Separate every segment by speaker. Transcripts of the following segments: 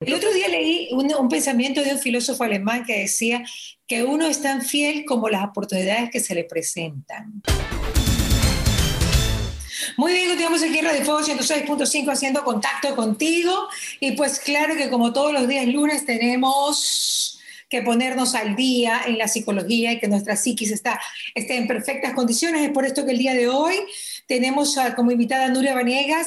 Speaker 1: El otro día leí un, pensamiento de un filósofo alemán que decía que uno es tan fiel como las oportunidades que se le presentan. Muy bien, continuamos aquí en Radio Fuego 106.5 haciendo contacto contigo. Y pues claro que como todos los días lunes tenemos que ponernos al día en la psicología y que nuestra psiquis está, esté en perfectas condiciones. Es por esto que el día de hoy tenemos como invitada a Nuria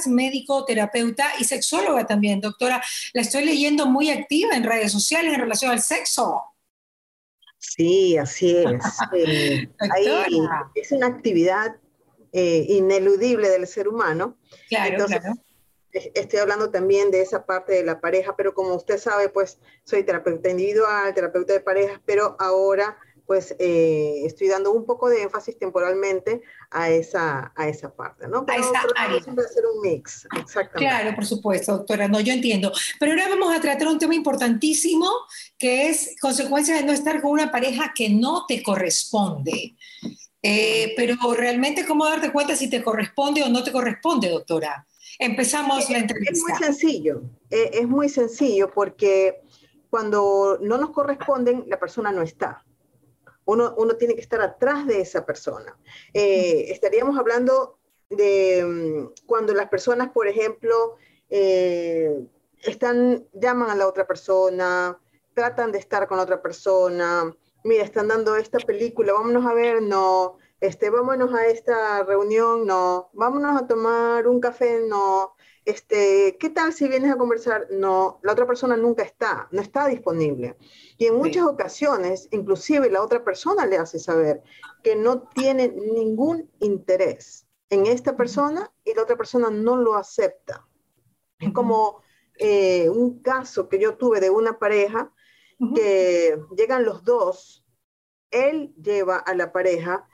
Speaker 1: médico, terapeuta y sexóloga también. Doctora, la estoy leyendo muy activa en redes sociales en relación al sexo.
Speaker 2: Sí, así es. es una actividad eh, ineludible del ser humano.
Speaker 1: Claro, claro.
Speaker 2: Estoy hablando también de esa parte de la pareja, pero como usted sabe, pues soy terapeuta individual, terapeuta de parejas, pero ahora pues eh, estoy dando un poco de énfasis temporalmente a esa, a esa parte, ¿no?
Speaker 1: a esa área.
Speaker 2: hacer un mix, exactamente.
Speaker 1: Claro, por supuesto, doctora, no, yo entiendo. Pero ahora vamos a tratar un tema importantísimo, que es consecuencia de no estar con una pareja que no te corresponde. Eh, pero realmente, ¿cómo darte cuenta si te corresponde o no te corresponde, doctora? Empezamos la entrevista.
Speaker 2: Es muy sencillo, eh, es muy sencillo porque cuando no nos corresponden, la persona no está uno, tiene que estar atrás de esa persona. Eh, estaríamos hablando de mm, cuando las personas, por ejemplo, eh, están, llaman a la otra persona, tratan de estar con otra persona, mira, están dando esta película, vámonos a ver, no, este, vámonos a esta reunión, no, vámonos a tomar un café, no, este, ¿qué tal si vienes a conversar? No, la otra persona nunca está, no está disponible. Y en muchas ocasiones, inclusive la otra persona le hace saber que no tiene ningún interés en esta persona y la otra persona no lo acepta. Es como eh, un caso que yo tuve de una pareja que llegan los dos, él lleva a la pareja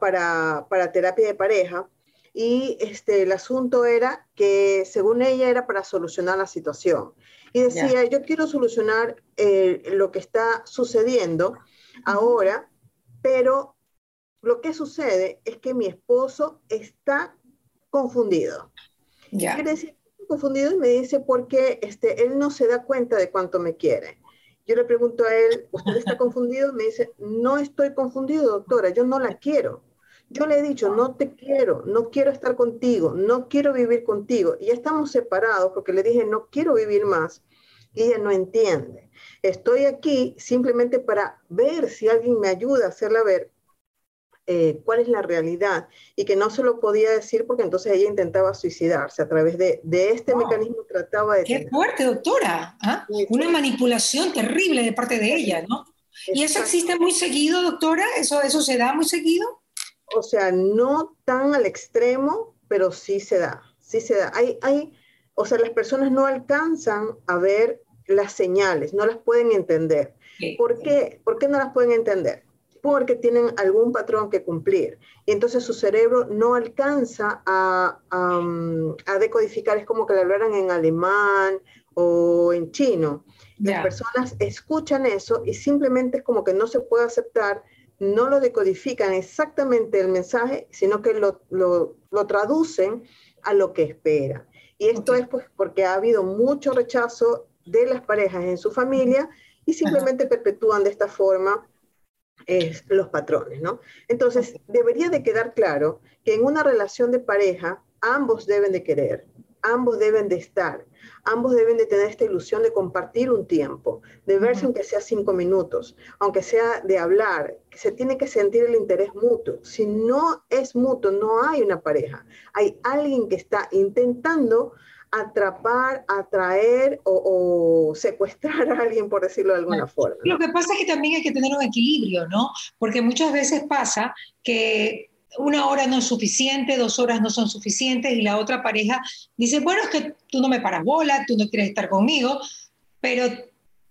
Speaker 2: para, para terapia de pareja y este, el asunto era que según ella era para solucionar la situación. Y decía, yo quiero solucionar eh, lo que está sucediendo ahora, pero lo que sucede es que mi esposo está confundido.
Speaker 1: Yeah.
Speaker 2: Quiere decir, confundido y me dice porque este, él no se da cuenta de cuánto me quiere. Yo le pregunto a él, ¿usted está confundido? Me dice, no estoy confundido, doctora, yo no la quiero. Yo le he dicho, no te quiero, no quiero estar contigo, no quiero vivir contigo. Y ya estamos separados porque le dije, no quiero vivir más. Y ella no entiende. Estoy aquí simplemente para ver si alguien me ayuda a hacerla ver eh, cuál es la realidad y que no se lo podía decir porque entonces ella intentaba suicidarse a través de, de este mecanismo trataba de...
Speaker 1: Qué fuerte, doctora. ¿ah? Una manipulación terrible de parte de ella, ¿no? ¿Y eso existe muy seguido, doctora? ¿Eso, eso se da muy seguido?
Speaker 2: O sea, no tan al extremo, pero sí se da, sí se da. Hay, hay, o sea, las personas no alcanzan a ver las señales, no las pueden entender. ¿Por qué? ¿Por qué no las pueden entender? Porque tienen algún patrón que cumplir. Y entonces su cerebro no alcanza a, a, decodificar, es como que le hablaran en alemán o en chino. Las personas escuchan eso y simplemente es como que no se puede aceptar no lo decodifican exactamente el mensaje, sino que lo, traducen a lo que espera. Y esto es pues porque ha habido mucho rechazo de las parejas en su familia y simplemente perpetúan de esta forma los patrones, ¿no? Entonces, debería de quedar claro que en una relación de pareja ambos deben de querer, ambos deben de estar, ambos deben de tener esta ilusión de compartir un tiempo, de verse aunque sea cinco minutos, aunque sea de hablar, que se tiene que sentir el interés mutuo. Si no es mutuo, no hay una pareja. Hay alguien que está intentando atrapar, atraer o, secuestrar a alguien, por decirlo de alguna forma.
Speaker 1: Lo que pasa es que también hay que tener un equilibrio, ¿no? Porque muchas veces pasa que una hora no es suficiente, dos horas no son suficientes y la otra pareja dice, bueno, es que tú no me paras bola, tú no quieres estar conmigo, pero,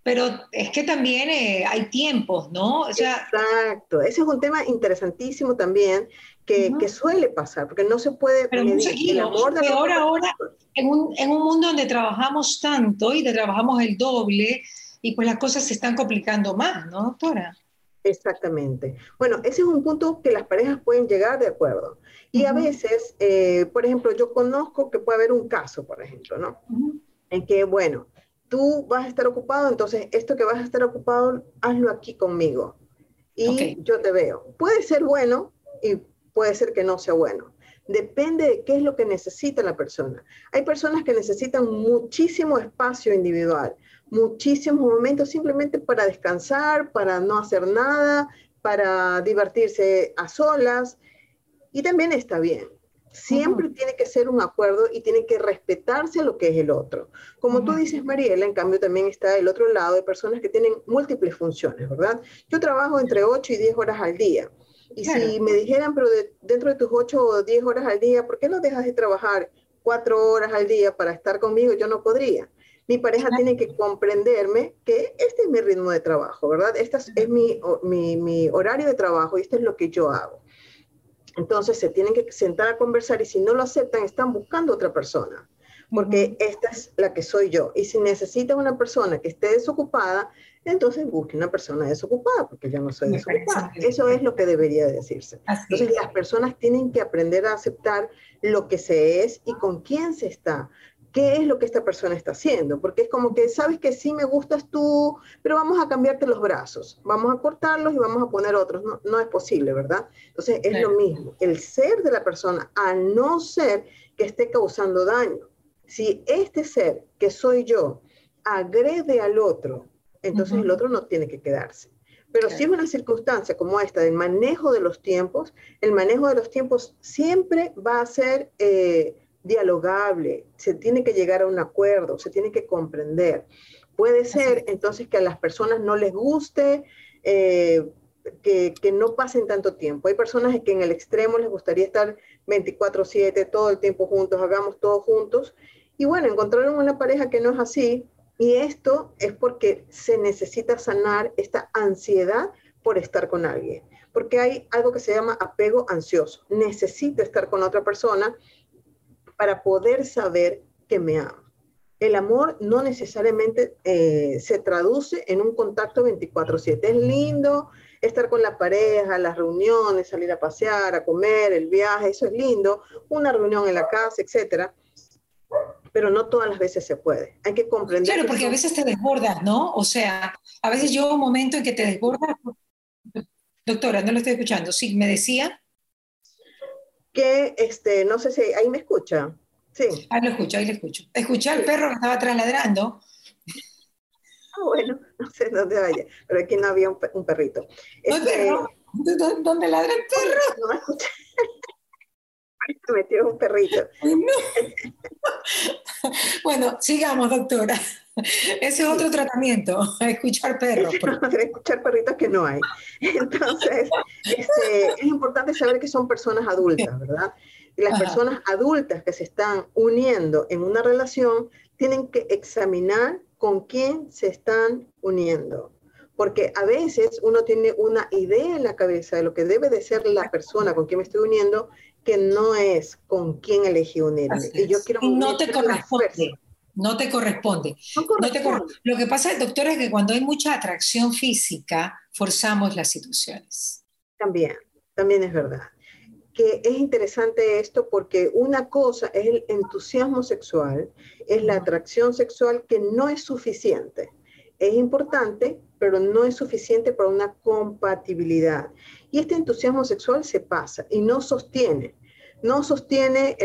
Speaker 1: pero es que también eh, hay tiempos, ¿no?
Speaker 2: Exacto, ese es un tema interesantísimo también que, que suele pasar, porque no se puede
Speaker 1: pero el amor de ahora, ahora, en un, en un mundo donde trabajamos tanto y trabajamos el doble, y pues las cosas se están complicando más, ¿no, doctora?
Speaker 2: Exactamente. Bueno, ese es un punto que las parejas pueden llegar de acuerdo. Y a veces, eh, por ejemplo, yo conozco que puede haber un caso, por ejemplo, ¿no? En que, bueno, tú vas a estar ocupado, entonces esto que vas a estar ocupado, hazlo aquí conmigo. Y yo te veo. Puede ser bueno y puede ser que no sea bueno. Depende de qué es lo que necesita la persona. Hay personas que necesitan muchísimo espacio individual, muchísimos momentos simplemente para descansar, para no hacer nada, para divertirse a solas. Y también está bien. Siempre tiene que ser un acuerdo y tiene que respetarse lo que es el otro. Como tú dices, Mariela, en cambio también está el otro lado de personas que tienen múltiples funciones, ¿verdad? Yo trabajo entre 8 y 10 horas al día. Y si me dijeran, pero dentro de tus 8 o 10 horas al día, ¿por qué no dejas de trabajar 4 horas al día para estar conmigo? Yo no podría. Mi pareja tiene que comprenderme que este es mi ritmo de trabajo, ¿verdad? Este es mi, mi, mi horario de trabajo y esto es lo que yo hago. Entonces se tienen que sentar a conversar y si no lo aceptan, están buscando otra persona, porque esta es la que soy yo. Y si necesitan una persona que esté desocupada, entonces busque una persona desocupada, porque yo no soy desocupada. Eso es lo que debería decirse. entonces las personas tienen que aprender a aceptar lo que se es y con quién se está qué es lo que esta persona está haciendo, porque es como que sabes que sí me gustas tú, pero vamos a cambiarte los brazos, vamos a cortarlos y vamos a poner otros. No, no es posible, ¿verdad? Entonces es lo mismo, el ser de la persona, a no ser que esté causando daño. Si este ser que soy yo agrede al otro, entonces el otro no tiene que quedarse. Pero si es una circunstancia como esta del manejo de los tiempos, el manejo de los tiempos siempre va a ser... Eh, dialogable, se tiene que llegar a un acuerdo, se tiene que comprender. Puede ser entonces que a las personas no les guste eh, que, que, no pasen tanto tiempo. Hay personas que en el extremo les gustaría estar 24/7, todo el tiempo juntos, hagamos todo juntos. Y bueno, encontraron una pareja que no es así. Y esto es porque se necesita sanar esta ansiedad por estar con alguien. Porque hay algo que se llama apego ansioso. Necesito estar con otra persona para poder saber que me ama. El amor no necesariamente eh, se traduce en un contacto 24/7. Es lindo estar con la pareja, las reuniones, salir a pasear, a comer, el viaje, eso es lindo, una reunión en la casa, etcétera. Pero no todas las veces se puede. Hay que comprender.
Speaker 1: Claro, porque a veces te desbordas, ¿no? O sea, a veces yo un momento en que te desbordas. Doctora, no lo estoy escuchando. Sí, me decía
Speaker 2: que, este, no sé si ahí me escucha. Sí.
Speaker 1: Ahí lo escucho, ahí lo escucho. Escuché al perro que estaba trasladrando.
Speaker 2: Ah, bueno, no sé dónde vaya, pero aquí no había un, perrito.
Speaker 1: ¿No este? ¿Dónde ladra el perro? No, no escuché.
Speaker 2: Metió un perrito.
Speaker 1: bueno, sigamos, doctora. Ese es otro tratamiento, escuchar perros.
Speaker 2: escuchar perritos que no hay. Entonces, este, es importante saber que son personas adultas, ¿verdad? Y las personas adultas que se están uniendo en una relación tienen que examinar con quién se están uniendo. Porque a veces uno tiene una idea en la cabeza de lo que debe de ser la persona con quien me estoy uniendo, que no es con quién elegí unirme.
Speaker 1: Y yo quiero no te corresponde. No te corresponde. Lo que pasa, doctor, es que cuando hay mucha atracción física, forzamos las situaciones.
Speaker 2: También, también es verdad. Que es interesante esto porque una cosa es el entusiasmo sexual, es la atracción sexual que no es suficiente. Es importante, pero no es suficiente para una compatibilidad. Y este entusiasmo sexual se pasa y no sostiene no sostiene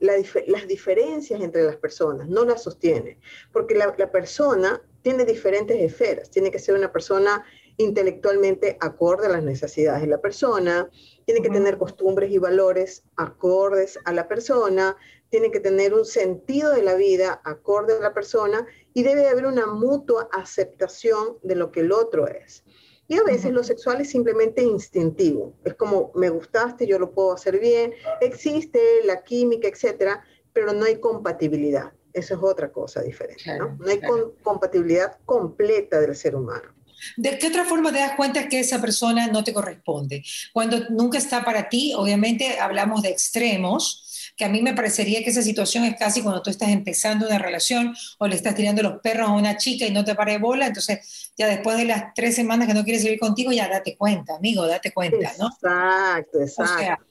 Speaker 2: las diferencias entre las personas, no las sostiene, porque la, persona tiene diferentes esferas, tiene que ser una persona intelectualmente acorde a las necesidades de la persona, tiene que tener costumbres y valores acordes a la persona, tiene que tener un sentido de la vida acorde a la persona y debe haber una mutua aceptación de lo que el otro es. Y a veces lo sexual es simplemente instintivo. Es como, me gustaste, yo lo puedo hacer bien. Existe la química, etcétera, pero no hay compatibilidad. Eso es otra cosa diferente, ¿no? No hay compatibilidad completa del ser humano.
Speaker 1: ¿De qué otra forma te das cuenta que esa persona no te corresponde? Cuando nunca está para ti, obviamente hablamos de extremos, que a mí me parecería que esa situación es casi cuando tú estás empezando una relación o le estás tirando los perros a una chica y no te pare bola, entonces ya después de las tres semanas que no quiere seguir contigo, ya date cuenta, amigo, date cuenta, ¿no?
Speaker 2: Exacto, exacto.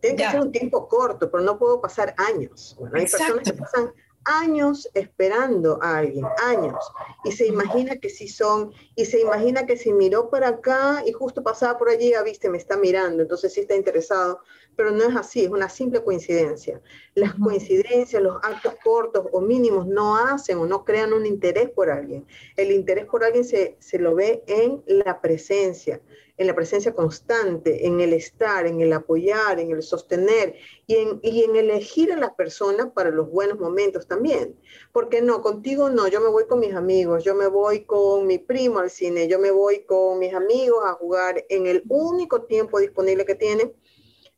Speaker 2: Tiene que ser un tiempo corto, pero no puedo pasar años. Bueno, hay personas que pasan años esperando a alguien, años, y se imagina que si son, y se imagina que si miró para acá y justo pasaba por allí, ya viste, me está mirando, entonces sí está interesado, pero no es así, es una simple coincidencia. Las coincidencias, los actos cortos o mínimos no hacen o no crean un interés por alguien. El interés por alguien se, se lo ve en la presencia, en la presencia constante, en el estar, en el apoyar, en el sostener y en, y en elegir a la persona para los buenos momentos también. Porque no, contigo no, yo me voy con mis amigos, yo me voy con mi primo al cine, yo me voy con mis amigos a jugar en el único tiempo disponible que tienen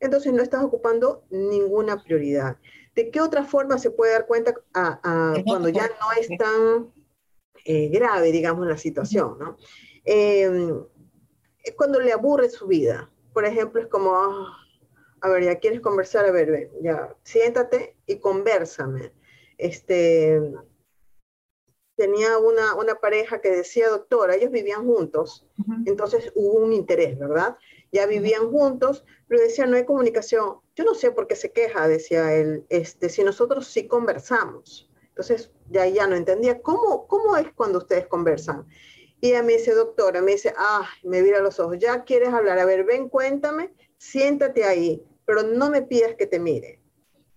Speaker 2: entonces no estás ocupando ninguna prioridad. ¿De qué otra forma se puede dar cuenta cuando ya no es tan eh, grave, digamos, la situación? ¿no? Em, es cuando le aburre su vida. Por ejemplo, es como, ah, a ver, ya quieres conversar, a ver, ven, ya, siéntate y conversame. Este, tenía una, una pareja que decía, doctora, ellos vivían juntos, entonces hubo un interés, ¿verdad? ya vivían juntos, pero decía, no hay comunicación. Yo no sé por qué se queja, decía él, este, si nosotros sí conversamos. Entonces, ya ya no entendía, ¿cómo, cómo es cuando ustedes conversan? Y ella me dice, doctora, me dice, ah, me mira los ojos, ya quieres hablar, a ver, ven, cuéntame, siéntate ahí, pero no me pidas que te mire.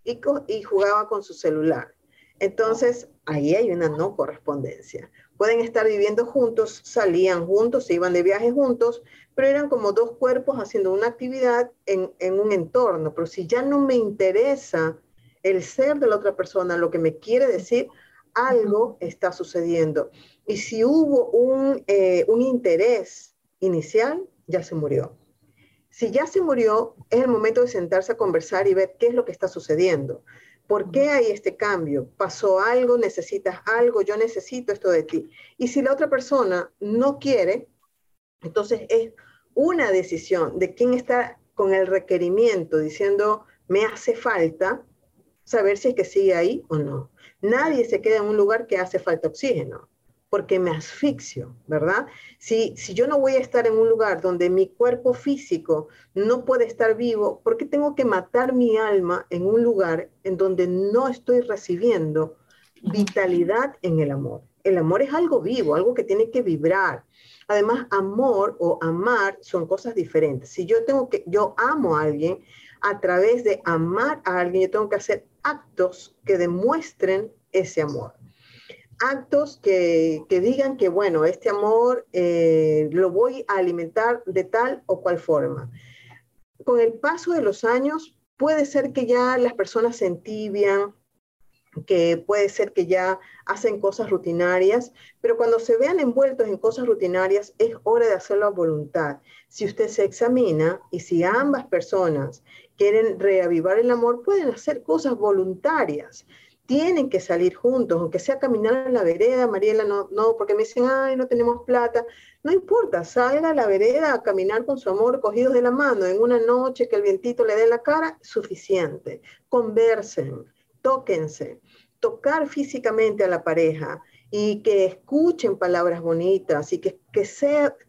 Speaker 2: Y, y jugaba con su celular. Entonces, ahí hay una no correspondencia. Pueden estar viviendo juntos, salían juntos, se iban de viaje juntos, pero eran como dos cuerpos haciendo una actividad en, un entorno. Pero si ya no me interesa el ser de la otra persona, lo que me quiere decir, algo está sucediendo. Y si hubo un, eh, un interés inicial, ya se murió. Si ya se murió, es el momento de sentarse a conversar y ver qué es lo que está sucediendo. ¿Por qué hay este cambio? ¿Pasó algo? ¿Necesitas algo? Yo necesito esto de ti. Y si la otra persona no quiere, entonces es una decisión de quién está con el requerimiento diciendo, me hace falta, saber si es que sigue ahí o no. Nadie se queda en un lugar que hace falta oxígeno, porque me asfixio, ¿verdad? Si, si yo no voy a estar en un lugar donde mi cuerpo físico no puede estar vivo, ¿por qué tengo que matar mi alma en un lugar en donde no estoy recibiendo vitalidad en el amor? El amor es algo vivo, algo que tiene que vibrar, Además, amor o amar son cosas diferentes. Si yo tengo que, yo amo a alguien, a través de amar a alguien, yo tengo que hacer actos que demuestren ese amor. Actos que, digan que, bueno, este amor eh, lo voy a alimentar de tal o cual forma. Con el paso de los años, puede ser que ya las personas se entibian, que puede ser que ya hacen cosas rutinarias, pero cuando se vean envueltos en cosas rutinarias es hora de hacerlo a voluntad. Si usted se examina y si ambas personas quieren reavivar el amor, pueden hacer cosas voluntarias. Tienen que salir juntos, aunque sea caminar en la vereda, Mariela, no, no, porque me dicen, ay, no tenemos plata. No importa, salga a la vereda a caminar con su amor cogidos de la mano en una noche que el vientito le dé la cara, suficiente. Conversen, tóquense, tocar físicamente a la pareja y que escuchen palabras bonitas y que, que,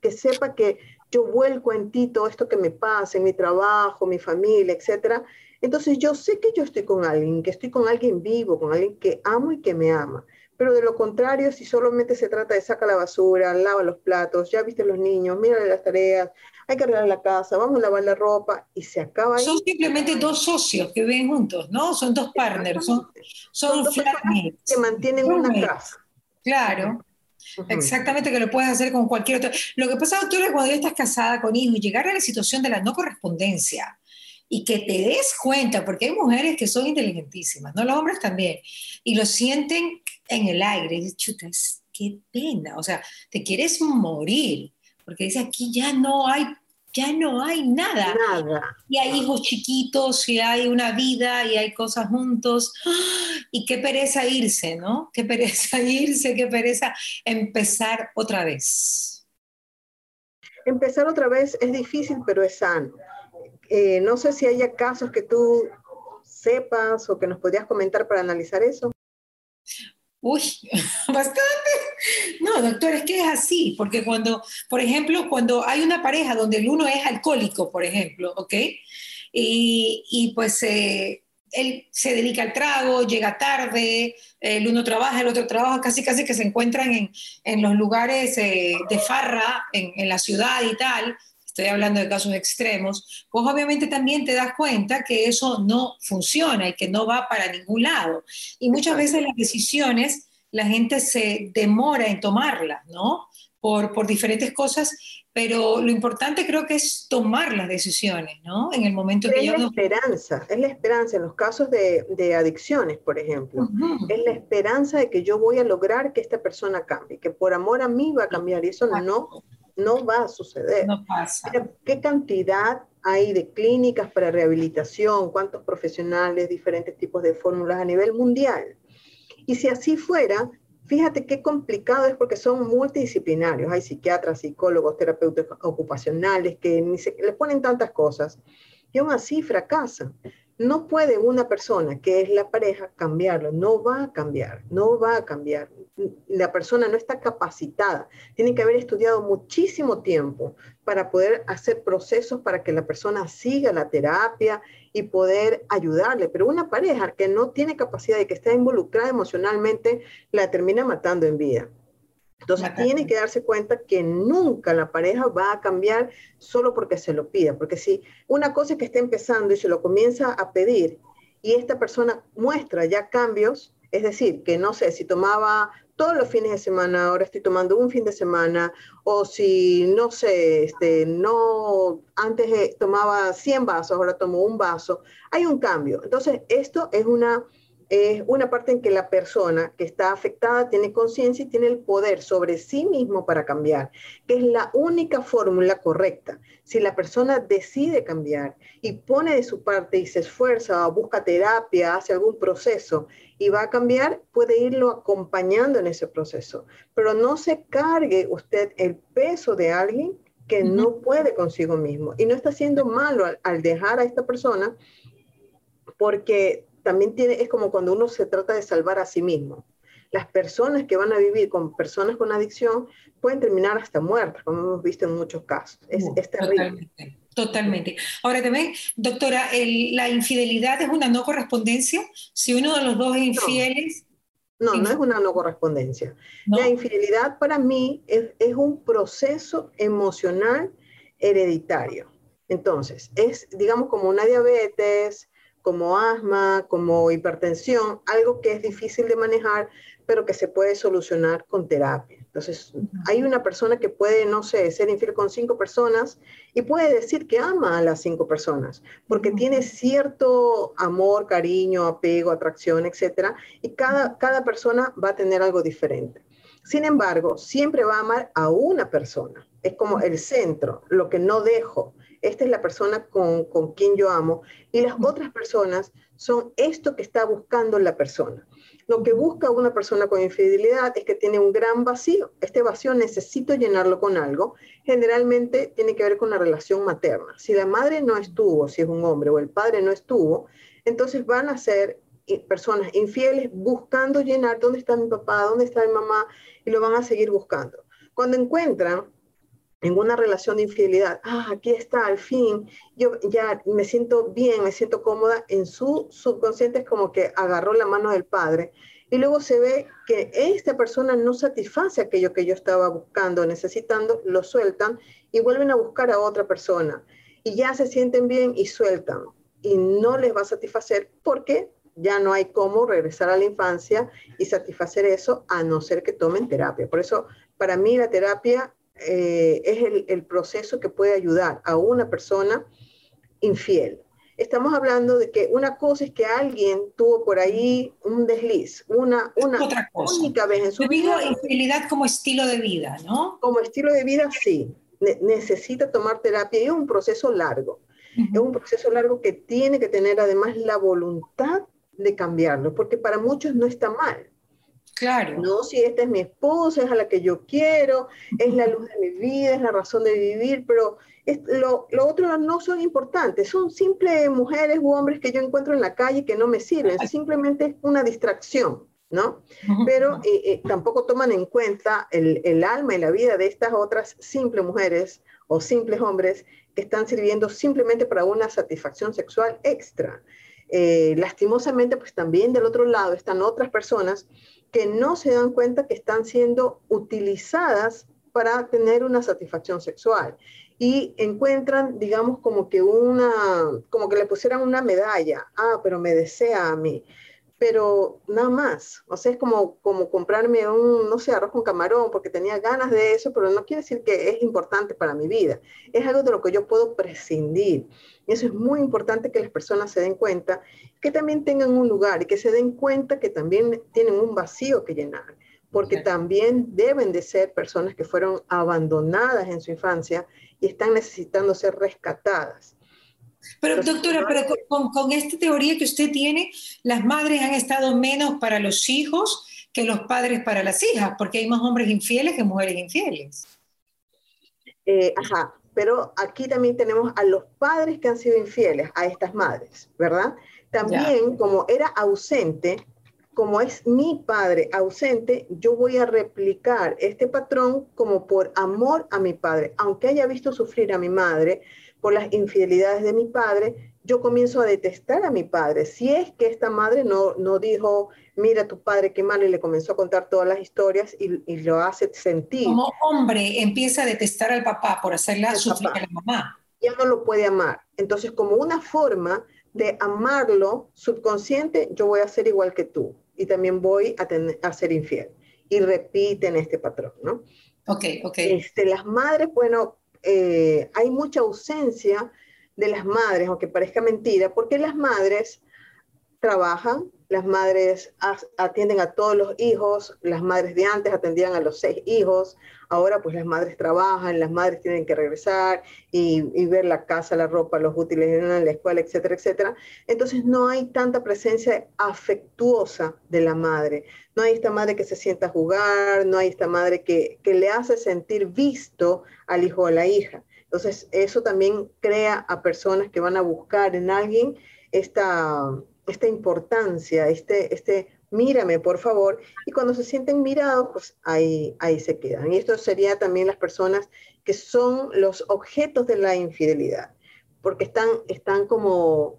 Speaker 2: que sepa que yo vuelco en ti todo esto que me pasa en mi trabajo, mi familia, etcétera. Entonces yo sé que yo estoy con alguien, que estoy con alguien vivo, con alguien que amo y que me ama. Pero de lo contrario, si solamente se trata de sacar la basura, lava los platos, ya viste los niños, mira las tareas, hay que arreglar la casa, vamos a lavar la ropa y se acaba ahí.
Speaker 1: Son simplemente dos socios que viven juntos, ¿no? Son dos partners, son, son, dos
Speaker 2: que mantienen una casa.
Speaker 1: Claro. Exactamente, que lo puedes hacer con cualquier otro. Lo que pasa, doctora, cuando ya estás casada con hijos y llegar a la situación de la no correspondencia y que te des cuenta, porque hay mujeres que son inteligentísimas, ¿no? Los hombres también, y lo sienten en el aire, y dices, chutas, qué pena, o sea, te quieres morir, porque dice aquí ya no hay, ya no hay nada.
Speaker 2: Nada.
Speaker 1: Y hay hijos chiquitos, y hay una vida, y hay cosas juntos. Y qué pereza irse, ¿no? Qué pereza irse, qué pereza empezar otra vez.
Speaker 2: Empezar otra vez es difícil, pero es sano. Eh, no sé si haya casos que tú sepas o que nos podrías comentar para analizar eso.
Speaker 1: Uy, bastante. No, doctor, es que es así, porque cuando, por ejemplo, cuando hay una pareja donde el uno es alcohólico, por ejemplo, ¿ok? Y, y pues eh, él se dedica al trago, llega tarde, el uno trabaja, el otro trabaja, casi casi que se encuentran en, en los lugares eh, de farra, en, en, la ciudad y tal, estoy hablando de casos extremos, pues obviamente también te das cuenta que eso no funciona y que no va para ningún lado. Y muchas veces las decisiones, la gente se demora en tomarlas, ¿no? Por, por diferentes cosas pero lo importante creo que es tomar las decisiones, ¿no? En el momento que
Speaker 2: es la esperanza, es la esperanza en los casos de, de adicciones, por ejemplo. Es la esperanza de que yo voy a lograr que esta persona cambie, que por amor a mí va a cambiar y eso no, no va a suceder.
Speaker 1: No pasa.
Speaker 2: ¿Qué cantidad hay de clínicas para rehabilitación? ¿Cuántos profesionales, diferentes tipos de fórmulas a nivel mundial? Y si así fuera, Fíjate qué complicado es porque son multidisciplinarios. Hay psiquiatras, psicólogos, terapeutas ocupacionales que ni se, les ponen tantas cosas y aún así fracasan. No puede una persona que es la pareja cambiarlo, no va a cambiar, no va a cambiar la persona no está capacitada. Tiene que haber estudiado muchísimo tiempo para poder hacer procesos para que la persona siga la terapia y poder ayudarle. Pero una pareja que no tiene capacidad y que está involucrada emocionalmente, la termina matando en vida. Entonces tiene que darse cuenta que nunca la pareja va a cambiar solo porque se lo pida, porque si una cosa que está empezando y se lo comienza a pedir y esta persona muestra ya cambios, es decir, que no sé, si tomaba todos los fines de semana, ahora estoy tomando un fin de semana, o si, no sé, este, no, antes tomaba 100 vasos, ahora tomo un vaso, hay un cambio. Entonces, esto es una es una parte en que la persona que está afectada tiene conciencia y tiene el poder sobre sí mismo para cambiar, que es la única fórmula correcta. Si la persona decide cambiar y pone de su parte y se esfuerza, busca terapia, hace algún proceso y va a cambiar, puede irlo acompañando en ese proceso. Pero no se cargue usted el peso de alguien que no puede consigo mismo y no está haciendo malo al, al dejar a esta persona porque también tiene, es como cuando uno se trata de salvar a sí mismo. Las personas que van a vivir con personas con adicción pueden terminar hasta muertas, como hemos visto en muchos casos. Es, terrible.
Speaker 1: Totalmente. Ahora también, doctora, ¿la infidelidad es una no correspondencia? Si uno de los dos es infiel...
Speaker 2: No, no, es una no correspondencia. La infidelidad para mí es, es un proceso emocional hereditario. Entonces, es, digamos, como una diabetes, como asma, como hipertensión, algo que es difícil de manejar, pero que se puede solucionar con terapia. Entonces, hay una persona que puede, no sé, ser infiel con cinco personas y puede decir que ama a las cinco personas, porque tiene cierto amor, cariño, apego, atracción, etc. Y cada, cada persona va a tener algo diferente. Sin embargo, siempre va a amar a una persona. Es como el centro, lo que no dejo esta es la persona con, con quien yo amo, y las otras personas son esto que está buscando la persona. Lo que busca una persona con infidelidad es que tiene un gran vacío. Este vacío necesito llenarlo con algo. Generalmente tiene que ver con la relación materna. Si la madre no estuvo, si es un hombre, o el padre no estuvo, entonces van a ser personas infieles buscando llenar dónde está mi papá, dónde está mi mamá, y lo van a seguir buscando. Cuando encuentran en una relación de infidelidad, ah, aquí está, al fin, yo ya me siento bien, me siento cómoda, en su subconsciente es como que agarró la mano del padre. Y luego se ve que esta persona no satisface aquello que yo estaba buscando, necesitando, lo sueltan y vuelven a buscar a otra persona. Y ya se sienten bien y sueltan. Y no les va a satisfacer porque ya no hay cómo regresar a la infancia y satisfacer eso a no ser que tomen terapia. Por eso, para mí la terapia eh, es el, proceso que puede ayudar a una persona infiel. Estamos hablando de que una cosa es que alguien tuvo por ahí un desliz, una, una única vez en su vida.
Speaker 1: infidelidad como estilo de vida, ¿no?
Speaker 2: Como estilo de vida, sí. necesita tomar terapia y es un proceso largo. Es un proceso largo que tiene que tener además la voluntad de cambiarlo, porque para muchos no está mal.
Speaker 1: Claro.
Speaker 2: No, si esta es mi esposa, es a la que yo quiero, es la luz de mi vida, es la razón de vivir, pero lo, lo, otro no son importantes, son simples mujeres u hombres que yo encuentro en la calle que no me sirven, simplemente es una distracción, ¿no? Pero eh, eh, tampoco toman en cuenta el, el alma y la vida de estas otras simples mujeres o simples hombres que están sirviendo simplemente para una satisfacción sexual extra. Eh, lastimosamente, pues también del otro lado están otras personas que no se dan cuenta que están siendo utilizadas para tener una satisfacción sexual y encuentran, digamos, como que una, como que le pusieran una medalla, ah, pero me desea a mí, pero nada más, o sea, es como, como comprarme un, no sé, arroz con camarón, porque tenía ganas de eso, pero no quiere decir que es importante para mi vida, es algo de lo que yo puedo prescindir. Y eso es muy importante que las personas se den cuenta, que también tengan un lugar y que se den cuenta que también tienen un vacío que llenar porque también deben de ser personas que fueron abandonadas en su infancia y están necesitando ser rescatadas.
Speaker 1: Pero doctora, pero con, con, esta teoría que usted tiene, las madres han estado menos para los hijos que los padres para las hijas, porque hay más hombres infieles que mujeres infieles.
Speaker 2: Eh, ajá, pero aquí también tenemos a los padres que han sido infieles a estas madres, ¿verdad? También, como era ausente, como es mi padre ausente, yo voy a replicar este patrón como por amor a mi padre. Aunque haya visto sufrir a mi madre por las infidelidades de mi padre, yo comienzo a detestar a mi padre. Si es que esta madre no, no dijo, mira tu padre qué malo, y le comenzó a contar todas las historias y, y lo hace sentir.
Speaker 1: Como hombre empieza a detestar al papá por hacerla sufrir a la mamá.
Speaker 2: Ya no lo puede amar. Entonces, como una forma de amarlo subconsciente, yo voy a ser igual que tú y también voy a, a ser infiel. Y repiten este patrón, ¿no?
Speaker 1: Ok, ok.
Speaker 2: Este, las madres, bueno, eh, hay mucha ausencia de las madres, aunque parezca mentira, porque las madres trabajan, las madres atienden a todos los hijos, las madres de antes atendían a los seis hijos, ahora pues las madres trabajan, las madres tienen que regresar y, ver la casa, la ropa, los útiles en la escuela, etcétera, etcétera. Entonces no hay tanta presencia afectuosa de la madre, no hay esta madre que se sienta a jugar, no hay esta madre que, que le hace sentir visto al hijo o a la hija. Entonces eso también crea a personas que van a buscar en alguien esta esta importancia, este, este mírame por favor, y cuando se sienten mirados, pues ahí, ahí se quedan. Y esto sería también las personas que son los objetos de la infidelidad, porque están, están como,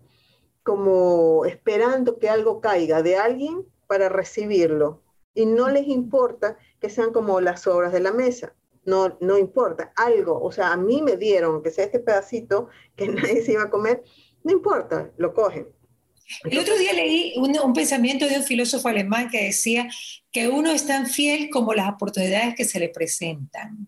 Speaker 2: como esperando que algo caiga de alguien para recibirlo, y no les importa que sean como las obras de la mesa. No, no importa, algo, o sea, a mí me dieron que sea este pedacito que nadie se iba a comer, no importa, lo cogen
Speaker 1: el otro día leí un, pensamiento de un filósofo alemán que decía que uno es tan fiel como las oportunidades que se le presentan.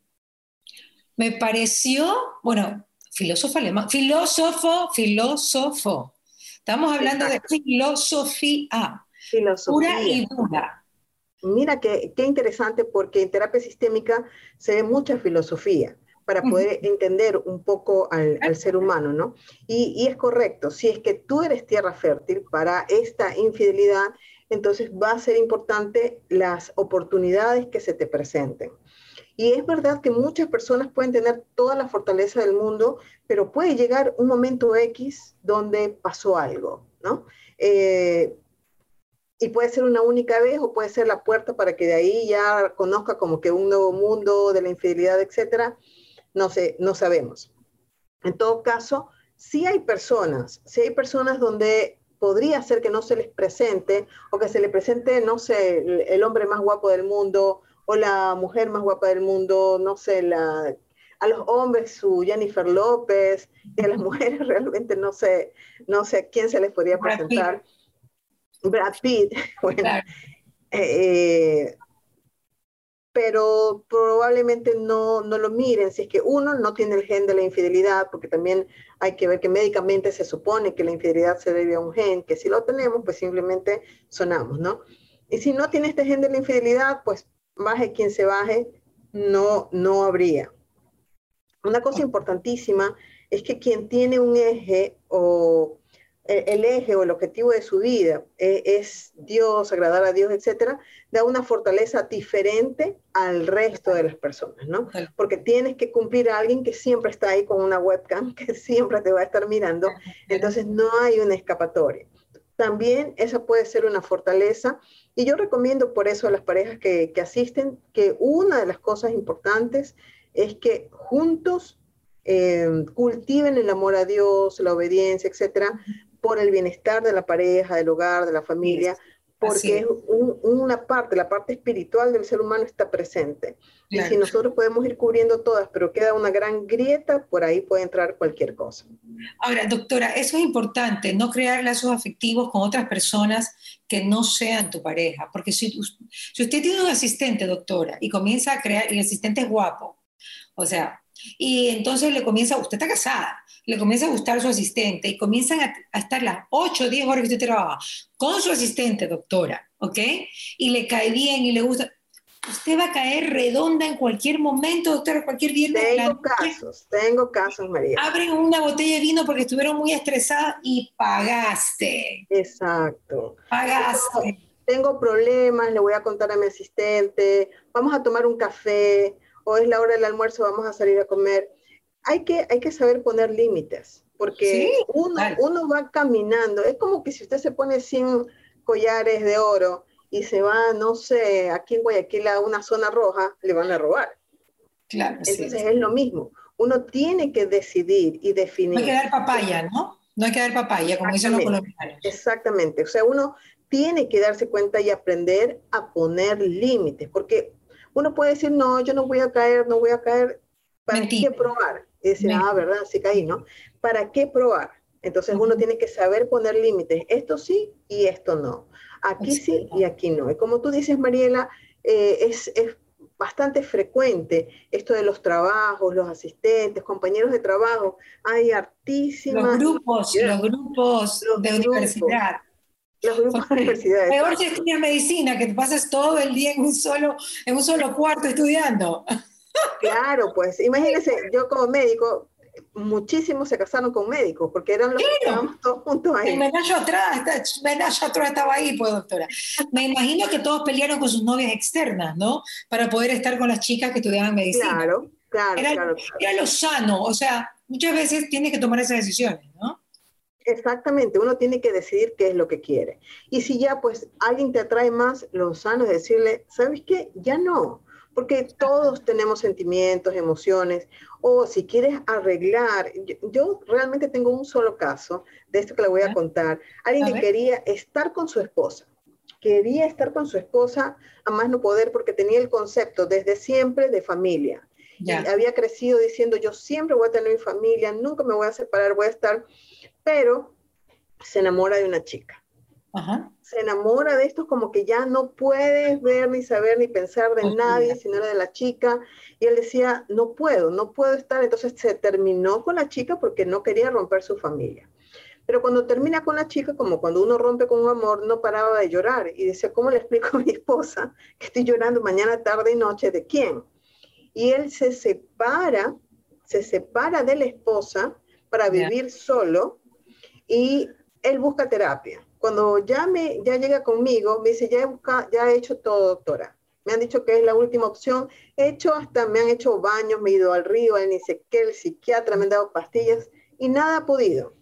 Speaker 1: Me pareció, bueno, filósofo alemán, filósofo, filósofo. Estamos hablando de filosofía, filosofía. pura y dura.
Speaker 2: Mira qué, qué interesante porque en terapia sistémica se ve mucha filosofía para poder entender un poco al, ser humano, ¿no? Y, es correcto, si es que tú eres tierra fértil para esta infidelidad, entonces va a ser importante las oportunidades que se te presenten. Y es verdad que muchas personas pueden tener toda la fortaleza del mundo, pero puede llegar un momento X donde pasó algo, ¿no? Eh, y puede ser una única vez o puede ser la puerta para que de ahí ya conozca como que un nuevo mundo de la infidelidad, etcétera no, sé, no sabemos. En todo caso, sí hay personas, sí hay personas donde podría ser que no se les presente o que se le presente, no sé, el, hombre más guapo del mundo o la mujer más guapa del mundo, no sé, la, a los hombres su Jennifer López y a las mujeres realmente no sé, no sé a quién se les podría presentar. Brad Pitt. Bueno, eh, pero probablemente no, no, lo miren si es que uno no tiene el gen de la infidelidad, porque también hay que ver que médicamente se supone que la infidelidad se debe a un gen, que si lo tenemos, pues simplemente sonamos, ¿no? Y si no tiene este gen de la infidelidad, pues baje quien se baje, no, no habría. Una cosa importantísima es que quien tiene un eje o el eje o el objetivo de su vida e, es Dios, agradar a Dios, etcétera, da una fortaleza diferente al resto de las personas, ¿no? Porque tienes que cumplir a alguien que siempre está ahí con una webcam, que siempre te va a estar mirando, entonces no hay una escapatoria. También esa puede ser una fortaleza y yo recomiendo por eso a las parejas que, que asisten que una de las cosas importantes es que juntos eh, cultiven el amor a Dios, la obediencia, etcétera, por el bienestar de la pareja, del hogar, de la familia, porque es una parte, la parte espiritual del ser humano está presente. Y si nosotros podemos ir cubriendo todas, pero queda una gran grieta, por ahí puede entrar cualquier cosa.
Speaker 1: Ahora, doctora, eso es importante, no crear lazos afectivos con otras personas que no sean tu pareja, porque si, si usted tiene un asistente, doctora, y comienza a crear, y el asistente es guapo, o sea, y entonces le comienza, usted está casada, le comienza a gustar su asistente y comienzan a, estar las 8 o 10 horas que usted trabaja con su asistente, doctora, ¿ok? Y le cae bien y le gusta. Usted va a caer redonda en cualquier momento, doctora, cualquier viernes.
Speaker 2: Tengo casos, tengo casos, María.
Speaker 1: Abren una botella de vino porque estuvieron muy estresadas y pagaste.
Speaker 2: Exacto.
Speaker 1: Pagaste.
Speaker 2: Tengo problemas, le voy a contar a mi asistente, vamos a tomar un café, o es la hora del almuerzo, vamos a salir a comer hay que, hay que saber poner límites, porque uno, uno va caminando, es como que si usted se pone 100 collares de oro y se va, no sé, aquí en Guayaquil a una zona roja, le van a robar.
Speaker 1: Claro,
Speaker 2: Entonces es lo mismo. Uno tiene que decidir y definir.
Speaker 1: No hay que dar papaya, ¿no? No hay que dar papaya, como dicen los colombianos.
Speaker 2: Exactamente. O sea, uno tiene que darse cuenta y aprender a poner límites, porque uno puede decir, no, yo no voy a caer, no voy a caer. ¿Para qué probar? y decir, ah, ¿verdad? Sí caí, ¿no? ¿Para qué probar? Entonces uno tiene que saber poner límites, esto sí y esto no, aquí sí y aquí no. Y como tú dices, Mariela, eh, es, es, bastante frecuente esto de los trabajos, los asistentes, compañeros de trabajo, hay artísimas...
Speaker 1: Los grupos, los grupos de universidad.
Speaker 2: Los grupos de universidad.
Speaker 1: Peor si estudias medicina, que te pasas todo el día en un solo, en un solo cuarto estudiando.
Speaker 2: Claro, pues imagínense, yo como médico, muchísimos se casaron con médicos, porque eran los que estábamos todos juntos ahí.
Speaker 1: Menayo atrás, atrás estaba ahí, pues doctora. Me imagino que todos pelearon con sus novias externas, ¿no? Para poder estar con las chicas que estudiaban medicina.
Speaker 2: Claro, claro,
Speaker 1: era,
Speaker 2: claro,
Speaker 1: Era lo sano, o sea, muchas veces tiene que tomar esas decisiones, ¿no?
Speaker 2: Exactamente, uno tiene que decidir qué es lo que quiere. Y si ya pues alguien te atrae más, lo sano es decirle, ¿sabes qué? Ya no porque todos tenemos sentimientos, emociones, o si quieres arreglar, yo, realmente tengo un solo caso de esto que le voy a contar, alguien que quería estar con su esposa, quería estar con su esposa a más no poder porque tenía el concepto desde siempre de familia. Y había crecido diciendo, yo siempre voy a tener mi familia, nunca me voy a separar, voy a estar, pero se enamora de una chica. Se enamora de esto como que ya no puedes ver ni saber ni pensar de nadie, sino de la chica. Y él decía, no puedo, no puedo estar. Entonces se terminó con la chica porque no quería romper su familia. Pero cuando termina con la chica, como cuando uno rompe con un amor, no paraba de llorar. Y decía, ¿cómo le explico a mi esposa que estoy llorando mañana, tarde y noche? ¿De quién? Y él se separa, se separa de la esposa para vivir solo y él busca terapia cuando ya, me, ya llega conmigo, me dice, ya he, buscado, ya he hecho todo, doctora. Me han dicho que es la última opción. He hecho hasta, me han hecho baños, me he ido al río, ni sé qué, el psiquiatra me han dado pastillas y nada ha podido.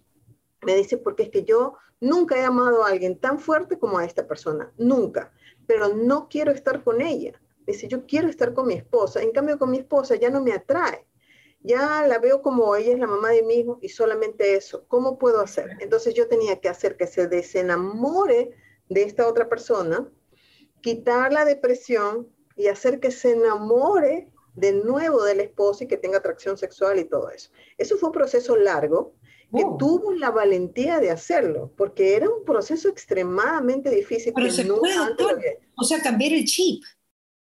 Speaker 2: Me dice, porque es que yo nunca he amado a alguien tan fuerte como a esta persona, nunca, pero no quiero estar con ella. Dice, yo quiero estar con mi esposa, en cambio con mi esposa ya no me atrae ya la veo como ella es la mamá de mi hijo y solamente eso. ¿Cómo puedo hacer? Entonces yo tenía que hacer que se desenamore de esta otra persona, quitar la depresión y hacer que se enamore de nuevo del esposo y que tenga atracción sexual y todo eso. Eso fue un proceso largo que oh. tuvo la valentía de hacerlo, porque era un proceso extremadamente difícil.
Speaker 1: Pero se puede, o sea, cambiar el chip.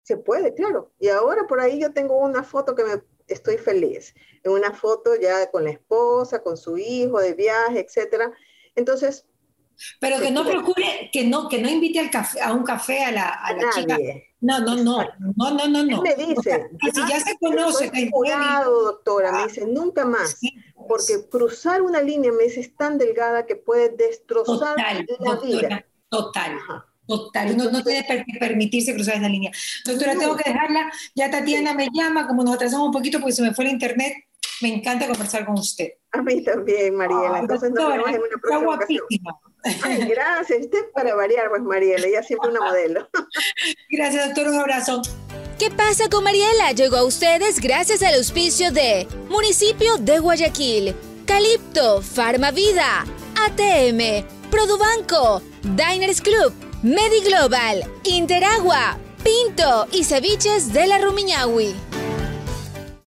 Speaker 2: Se puede, claro. Y ahora por ahí yo tengo una foto que me estoy feliz. En una foto ya con la esposa, con su hijo, de viaje, etcétera. Entonces...
Speaker 1: Pero que no procure, que no, que no invite al café, a un café a la, a la chica. No, no, no, no, no, no, no.
Speaker 2: me dice,
Speaker 1: si ya se conoce,
Speaker 2: cuidado, doctora, me dice, nunca más, porque cruzar una línea me dice es tan delgada que puede destrozar la vida.
Speaker 1: Total. Total, no, no tiene que permitirse cruzar esa línea. Doctora, tengo que dejarla. Ya Tatiana me llama, como nos atrasamos un poquito porque se me fue el internet. Me encanta conversar con usted.
Speaker 2: A mí también, Mariela. Entonces nos vemos en una próxima ocasión. gracias. Usted para variar, pues, Mariela. Ella siempre una modelo.
Speaker 1: gracias, doctor. Un abrazo.
Speaker 3: ¿Qué pasa con Mariela? Llegó a ustedes gracias al auspicio de Municipio de Guayaquil, Calipto, Farmavida, ATM, Produbanco, Diners Club, Mediglobal, Interagua, Pinto y Ceviches de la Rumiñahui.